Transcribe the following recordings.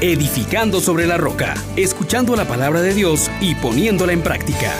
edificando sobre la roca, escuchando la palabra de Dios y poniéndola en práctica.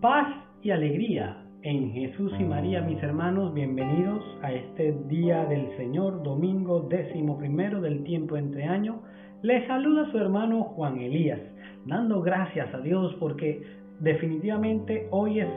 Paz y alegría en Jesús y María, mis hermanos, bienvenidos a este día del Señor, domingo décimo primero del tiempo entre año. Les saluda su hermano Juan Elías, dando gracias a Dios porque definitivamente hoy es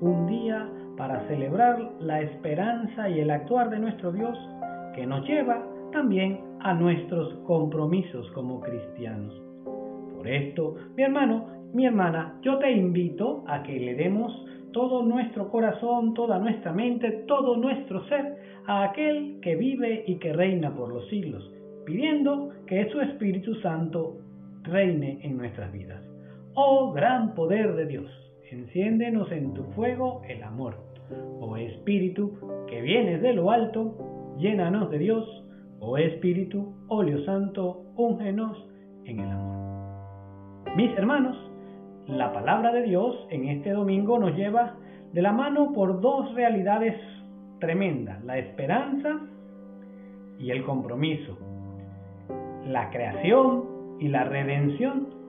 un día para celebrar la esperanza y el actuar de nuestro Dios que nos lleva también a nuestros compromisos como cristianos. Por esto, mi hermano, mi hermana, yo te invito a que le demos todo nuestro corazón, toda nuestra mente, todo nuestro ser a aquel que vive y que reina por los siglos, pidiendo que su Espíritu Santo reine en nuestras vidas. Oh gran poder de Dios, enciéndenos en tu fuego el amor. Oh Espíritu, que vienes de lo alto, llénanos de Dios. Oh Espíritu, óleo santo, úngenos en el amor. Mis hermanos, la palabra de Dios en este domingo nos lleva de la mano por dos realidades tremendas, la esperanza y el compromiso, la creación y la redención,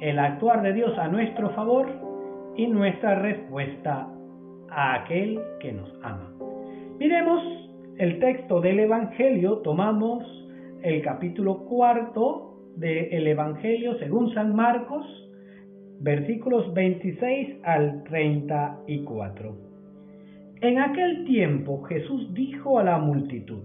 el actuar de Dios a nuestro favor y nuestra respuesta a aquel que nos ama. Miremos el texto del Evangelio, tomamos el capítulo cuarto del Evangelio según San Marcos, versículos 26 al 34. En aquel tiempo Jesús dijo a la multitud,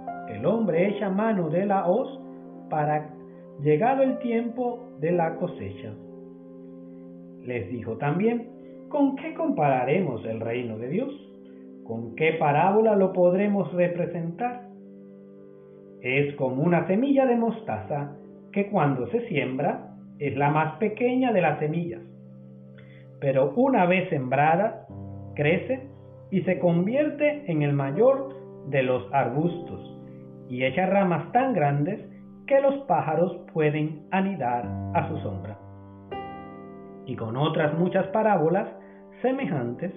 el hombre echa mano de la hoz para llegado el tiempo de la cosecha. Les dijo también, ¿con qué compararemos el reino de Dios? ¿Con qué parábola lo podremos representar? Es como una semilla de mostaza que cuando se siembra es la más pequeña de las semillas, pero una vez sembrada, crece y se convierte en el mayor de los arbustos y echa ramas tan grandes que los pájaros pueden anidar a su sombra. Y con otras muchas parábolas semejantes,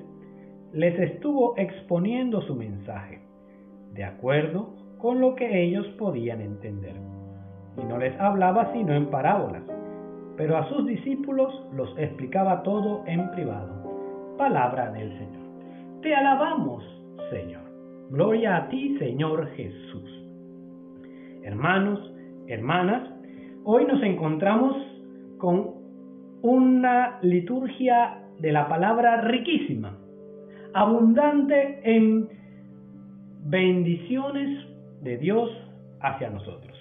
les estuvo exponiendo su mensaje, de acuerdo con lo que ellos podían entender. Y no les hablaba sino en parábolas pero a sus discípulos los explicaba todo en privado. Palabra del Señor. Te alabamos, Señor. Gloria a ti, Señor Jesús. Hermanos, hermanas, hoy nos encontramos con una liturgia de la palabra riquísima, abundante en bendiciones de Dios hacia nosotros.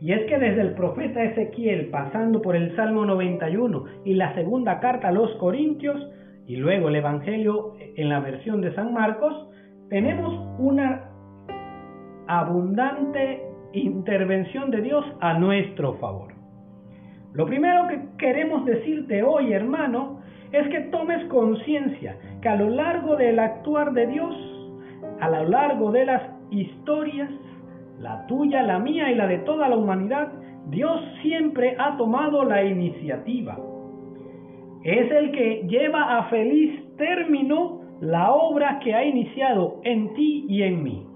Y es que desde el profeta Ezequiel, pasando por el Salmo 91 y la segunda carta a los Corintios, y luego el Evangelio en la versión de San Marcos, tenemos una abundante intervención de Dios a nuestro favor. Lo primero que queremos decirte hoy, hermano, es que tomes conciencia que a lo largo del actuar de Dios, a lo largo de las historias, la tuya, la mía y la de toda la humanidad, Dios siempre ha tomado la iniciativa. Es el que lleva a feliz término la obra que ha iniciado en ti y en mí,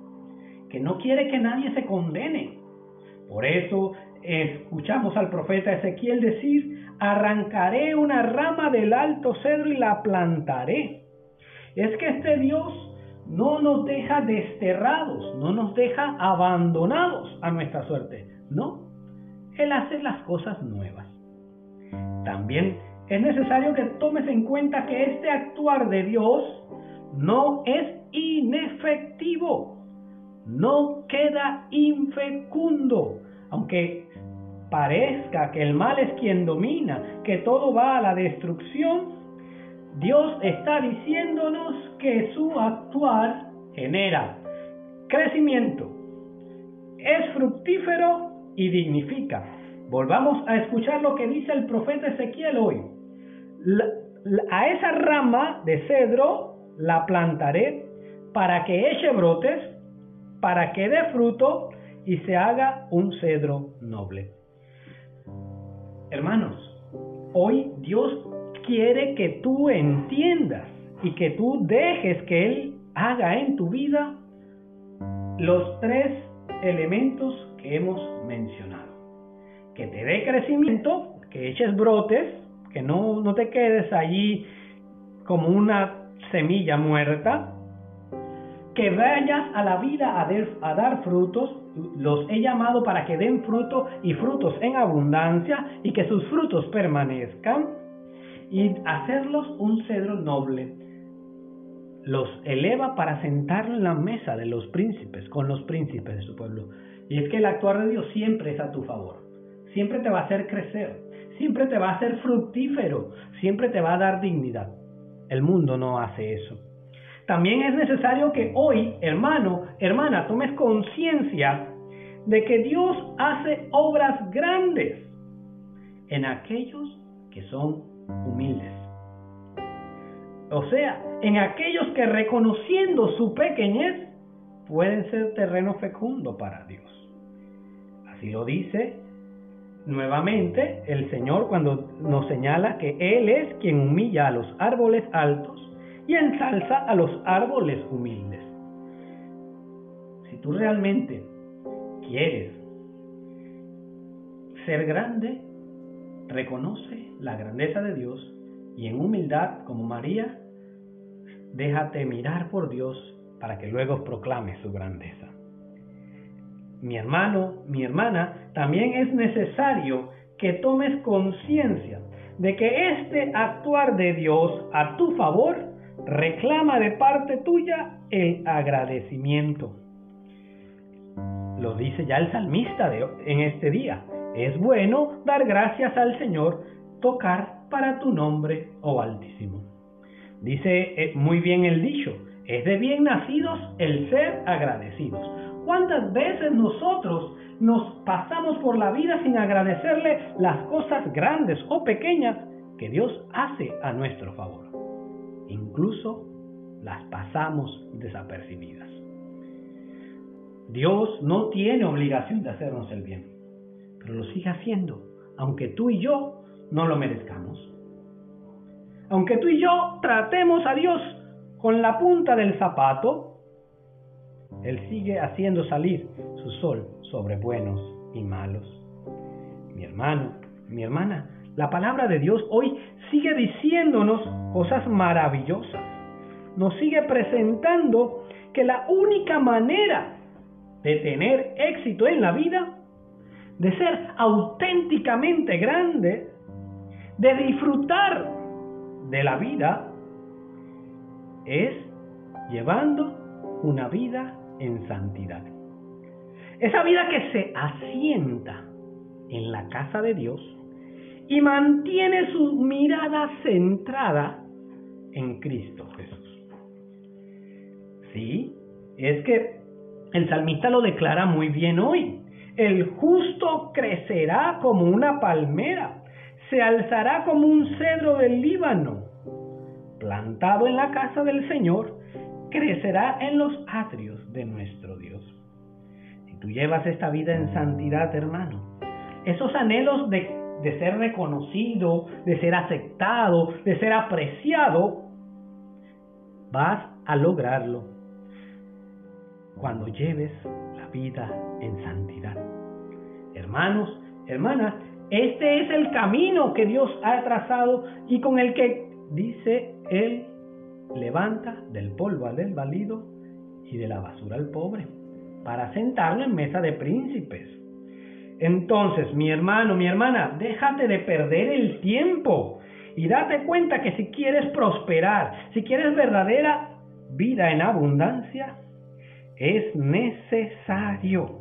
no quiere que nadie se condene. Por eso escuchamos al profeta Ezequiel decir, arrancaré una rama del alto cedro y la plantaré. Es que este Dios no nos deja desterrados, no nos deja abandonados a nuestra suerte. No, Él hace las cosas nuevas. También es necesario que tomes en cuenta que este actuar de Dios no es inefectivo, no queda infecundo, aunque parezca que el mal es quien domina, que todo va a la destrucción, Dios está diciéndonos que su actuar genera crecimiento, es fructífero y dignifica. Volvamos a escuchar lo que dice el profeta Ezequiel hoy. a esa rama de cedro la plantaré para que eche brotes, para que dé fruto y se haga un cedro noble. Hermanos, hoy Dios quiere que tú entiendas y que tú dejes que Él haga en tu vida los tres elementos que hemos mencionado. Que te dé crecimiento, que eches brotes, que no, no te quedes allí como una semilla muerta, que vayas a la vida a, a dar frutos, los he llamado para que den fruto y frutos en abundancia y que sus frutos permanezcan y hacerlos un cedro noble. Los eleva para sentarlo en la mesa de los príncipes, con los príncipes de su pueblo. Y es que el actuar de Dios siempre es a tu favor. Siempre te va a hacer crecer. Siempre te va a hacer fructífero. Siempre te va a dar dignidad. El mundo no hace eso. También es necesario que hoy, hermano, hermana, tomes conciencia de que Dios hace obras grandes en aquellos que son humildes. O sea, en aquellos que reconociendo su pequeñez pueden ser terreno fecundo para Dios. Así lo dice nuevamente el Señor cuando nos señala que Él es quien humilla a los árboles altos y ensalza a los árboles humildes. Si tú realmente quieres ser grande, reconoce la grandeza de Dios y en humildad, como María, déjate mirar por Dios para que luego proclame su grandeza. Mi hermano, mi hermana, también es necesario que tomes conciencia de que este actuar de Dios a tu favor reclama de parte tuya el agradecimiento. Lo dice ya el salmista en este día. Es bueno dar gracias al Señor, tocar para tu nombre, oh Altísimo. Dice eh, muy bien el dicho, es de bien nacidos el ser agradecidos. ¿Cuántas veces nosotros nos pasamos por la vida sin agradecerle las cosas grandes o pequeñas que Dios hace a nuestro favor? Incluso las pasamos desapercibidas. Dios no tiene obligación de hacernos el bien, pero lo sigue haciendo, aunque tú y yo no lo merezcamos. Aunque tú y yo tratemos a Dios con la punta del zapato, Él sigue haciendo salir su sol sobre buenos y malos. Mi hermano, mi hermana, la palabra de Dios hoy sigue diciéndonos cosas maravillosas. Nos sigue presentando que la única manera de tener éxito en la vida, de ser auténticamente grande, de disfrutar de la vida, es llevando una vida en santidad. Esa vida que se asienta en la casa de Dios y mantiene su mirada centrada en Cristo Jesús. Sí, es que el salmista lo declara muy bien hoy. El justo crecerá como una palmera, se alzará como un cedro del Líbano, plantado en la casa del Señor, crecerá en los atrios de nuestro Dios. Si tú llevas esta vida en santidad, hermano, esos anhelos de, de ser reconocido, de ser aceptado, de ser apreciado, vas a lograrlo cuando lleves la vida en santidad. Hermanos, hermanas, este es el camino que Dios ha trazado y con el que dice Él levanta del polvo al desvalido y de la basura al pobre para sentarlo en mesa de príncipes. Entonces, mi hermano, mi hermana, déjate de perder el tiempo y date cuenta que si quieres prosperar, si quieres verdadera vida en abundancia, es necesario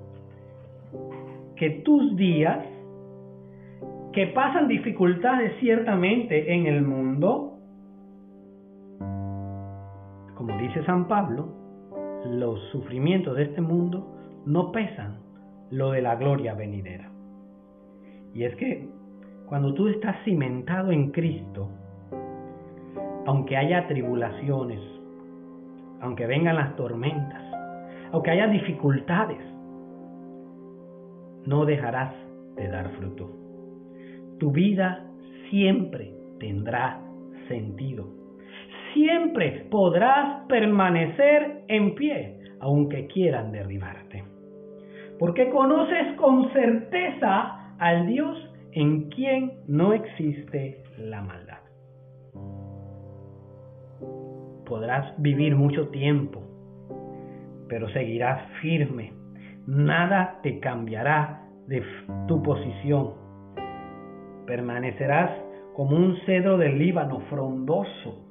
que tus días que pasan dificultades ciertamente en el mundo, como dice San Pablo, los sufrimientos de este mundo no pesan lo de la gloria venidera. Y es que cuando tú estás cimentado en Cristo, aunque haya tribulaciones, aunque vengan las tormentas, aunque haya dificultades, no dejarás de dar fruto. Tu vida siempre tendrá sentido. Siempre podrás permanecer en pie, aunque quieran derribarte. Porque conoces con certeza al Dios en quien no existe la maldad. Podrás vivir mucho tiempo, pero seguirás firme. Nada te cambiará de tu posición. Permanecerás como un cedro del Líbano, frondoso,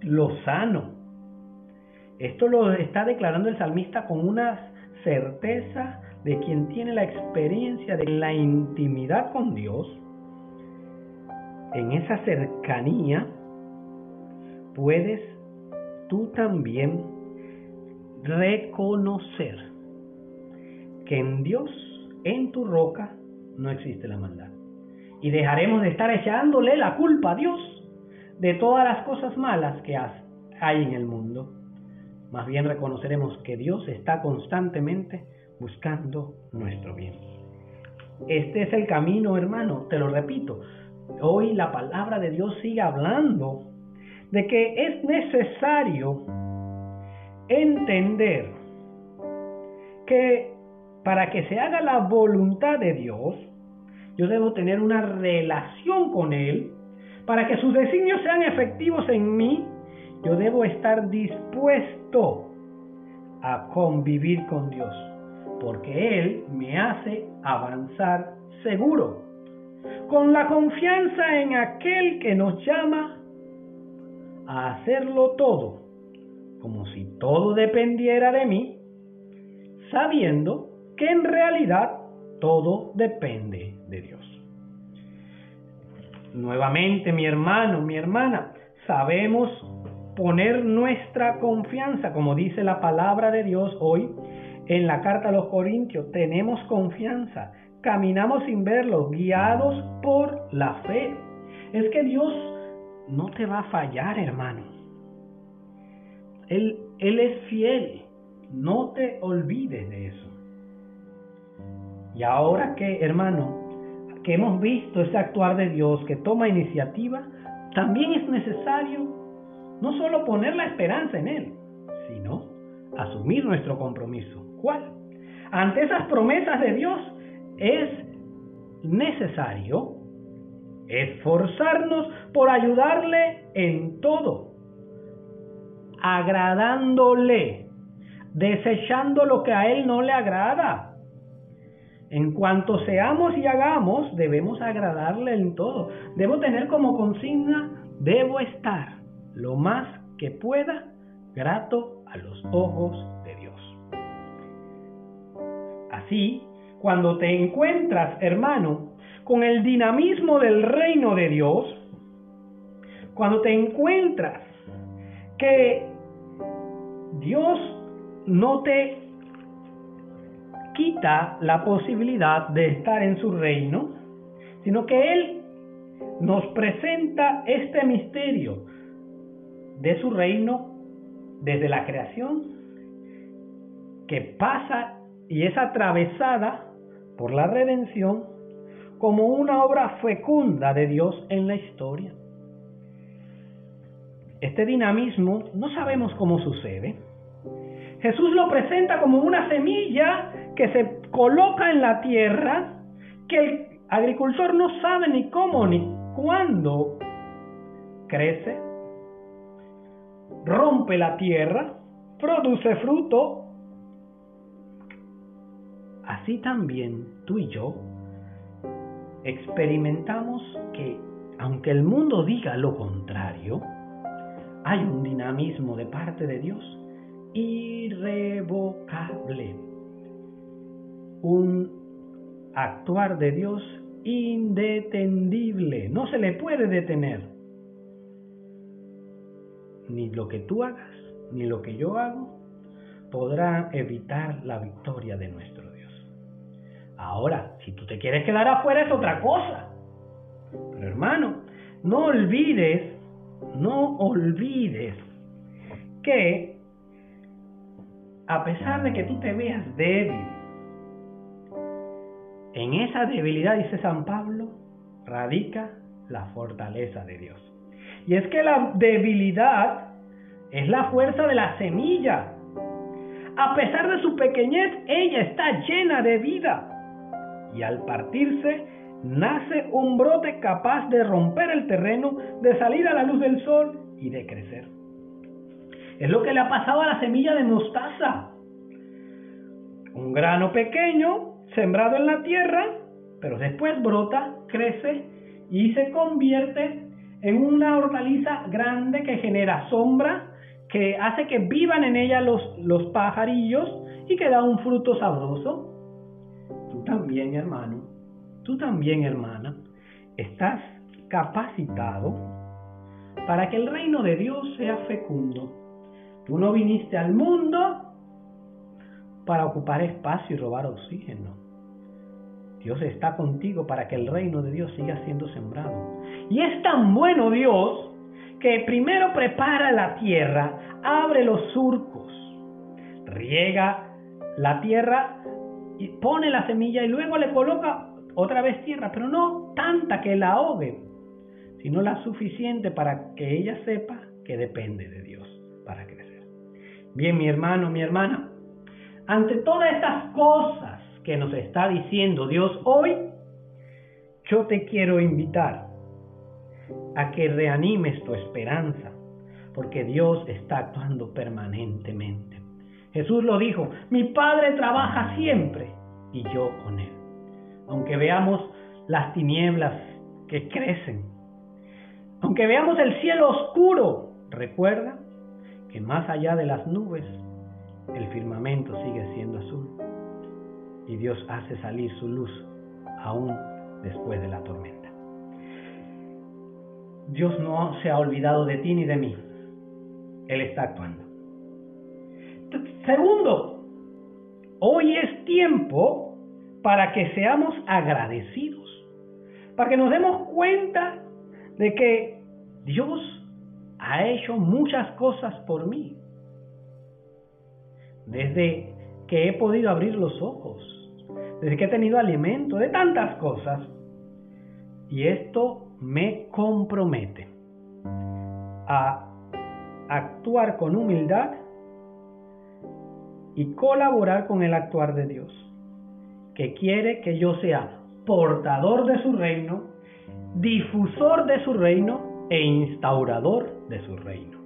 lozano. Esto lo está declarando el salmista con una certeza de quien tiene la experiencia de la intimidad con Dios. En esa cercanía puedes tú también reconocer que en Dios en tu roca no existe la maldad. Y dejaremos de estar echándole la culpa a Dios de todas las cosas malas que hay en el mundo. Más bien reconoceremos que Dios está constantemente buscando nuestro bien. Este es el camino, hermano, te lo repito. Hoy la palabra de Dios sigue hablando de que es necesario entender que para que se haga la voluntad de Dios, yo debo tener una relación con Él. Para que sus designios sean efectivos en mí, yo debo estar dispuesto a convivir con Dios. Porque Él me hace avanzar seguro. Con la confianza en aquel que nos llama a hacerlo todo, como si todo dependiera de mí, sabiendo que en realidad todo depende de Dios. Nuevamente, mi hermano, mi hermana, sabemos poner nuestra confianza, como dice la palabra de Dios hoy en la carta a los Corintios, tenemos confianza, caminamos sin verlo, guiados por la fe. Es que Dios no te va a fallar, hermano. Él, él es fiel, no te olvides de eso. Y ahora que, hermano, que hemos visto ese actuar de Dios que toma iniciativa, también es necesario no solo poner la esperanza en Él, sino asumir nuestro compromiso. Ante esas promesas de Dios es necesario esforzarnos por ayudarle en todo, agradándole, desechando lo que a Él no le agrada en cuanto seamos y hagamos, debemos agradarle en todo. Debo tener como consigna, debo estar lo más que pueda grato a los ojos. Así, cuando te encuentras, hermano, con el dinamismo del reino de Dios, cuando te encuentras que Dios no te quita la posibilidad de estar en su reino, sino que Él nos presenta este misterio de su reino desde la creación, que pasa y es atravesada por la redención como una obra fecunda de Dios en la historia. Este dinamismo no sabemos cómo sucede. Jesús lo presenta como una semilla que se coloca en la tierra que el agricultor no sabe ni cómo ni cuándo crece, rompe la tierra, produce fruto. Así también tú y yo experimentamos que aunque el mundo diga lo contrario, hay un dinamismo de parte de Dios irrevocable un actuar de Dios indetendible, no se le puede detener. Ni lo que tú hagas, ni lo que yo hago, podrá evitar la victoria de nuestro. Ahora, si tú te quieres quedar afuera es otra cosa. Pero hermano, no olvides, no olvides que a pesar de que tú te veas débil, en esa debilidad, dice San Pablo, radica la fortaleza de Dios. Y es que la debilidad es la fuerza de la semilla. A pesar de su pequeñez, ella está llena de vida. Y al partirse, nace un brote capaz de romper el terreno, de salir a la luz del sol y de crecer. Es lo que le ha pasado a la semilla de mostaza. Un grano pequeño, sembrado en la tierra, pero después brota, crece y se convierte en una hortaliza grande que genera sombra, que hace que vivan en ella los, los pajarillos y que da un fruto sabroso. Tú también, hermano, tú también, hermana, estás capacitado para que el reino de Dios sea fecundo Tú no viniste al mundo para ocupar espacio y robar oxígeno. Dios está contigo para que el reino de Dios siga siendo sembrado. Y es tan bueno Dios que primero prepara la tierra, abre los surcos, riega la tierra y pone la semilla y luego le coloca otra vez tierra, pero no tanta que la ahogue, sino la suficiente para que ella sepa que depende de Dios para crecer. Bien, mi hermano, mi hermana, ante todas estas cosas que nos está diciendo Dios hoy, yo te quiero invitar a que reanimes tu esperanza, porque Dios está actuando permanentemente. Jesús lo dijo, mi Padre trabaja siempre y yo con Él. Aunque veamos las tinieblas que crecen, aunque veamos el cielo oscuro, recuerda que más allá de las nubes, el firmamento sigue siendo azul y Dios hace salir su luz aún después de la tormenta. Dios no se ha olvidado de ti ni de mí. Él está actuando. Segundo, hoy es tiempo para que seamos agradecidos, para que nos demos cuenta de que Dios ha hecho muchas cosas por mí. Desde que he podido abrir los ojos, desde que he tenido alimento, de tantas cosas. Y esto me compromete a actuar con humildad y colaborar con el actuar de Dios, que quiere que yo sea portador de su reino, difusor de su reino e instaurador de su reino.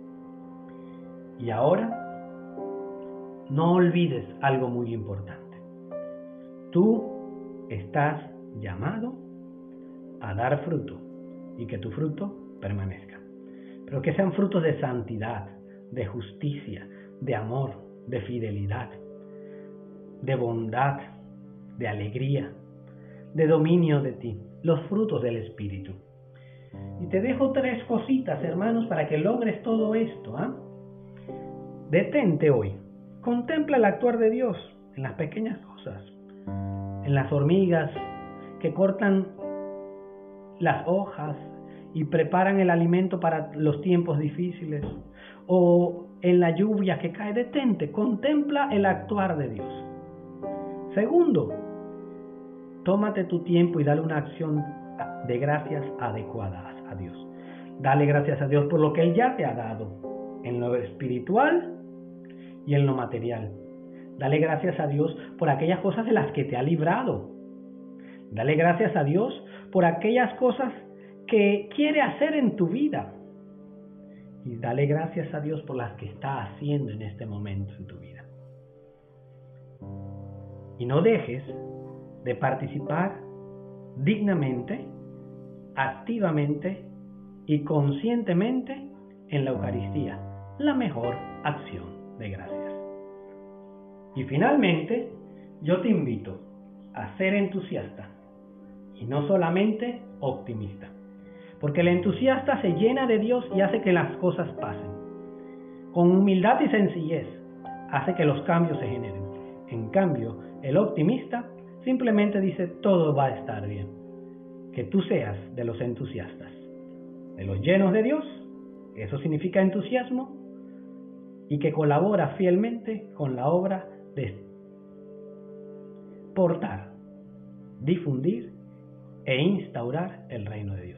Y ahora, no olvides algo muy importante. Tú estás llamado a dar fruto y que tu fruto permanezca. Pero que sean frutos de santidad, de justicia, de amor, de fidelidad, de bondad, de alegría, de dominio de ti, los frutos del Espíritu. Y te dejo tres cositas, hermanos, para que logres todo esto. ¿ah? Detente hoy. Contempla el actuar de Dios en las pequeñas cosas. En las hormigas que cortan las hojas y preparan el alimento para los tiempos difíciles. O en la lluvia que cae. Detente. Contempla el actuar de Dios. Segundo, tómate tu tiempo y dale una acción de gracias adecuadas a Dios. Dale gracias a Dios por lo que Él ya te ha dado, en lo espiritual y en lo material. Dale gracias a Dios por aquellas cosas de las que te ha librado. Dale gracias a Dios por aquellas cosas que quiere hacer en tu vida. Y dale gracias a Dios por las que está haciendo en este momento en tu vida. Y no dejes de participar dignamente activamente y conscientemente en la Eucaristía, la mejor acción de gracias. Y finalmente, yo te invito a ser entusiasta y no solamente optimista. Porque el entusiasta se llena de Dios y hace que las cosas pasen. Con humildad y sencillez hace que los cambios se generen. En cambio, el optimista simplemente dice todo va a estar bien. Que tú seas de los entusiastas, de los llenos de Dios, eso significa entusiasmo, y que colabora fielmente con la obra de portar, difundir e instaurar el reino de Dios.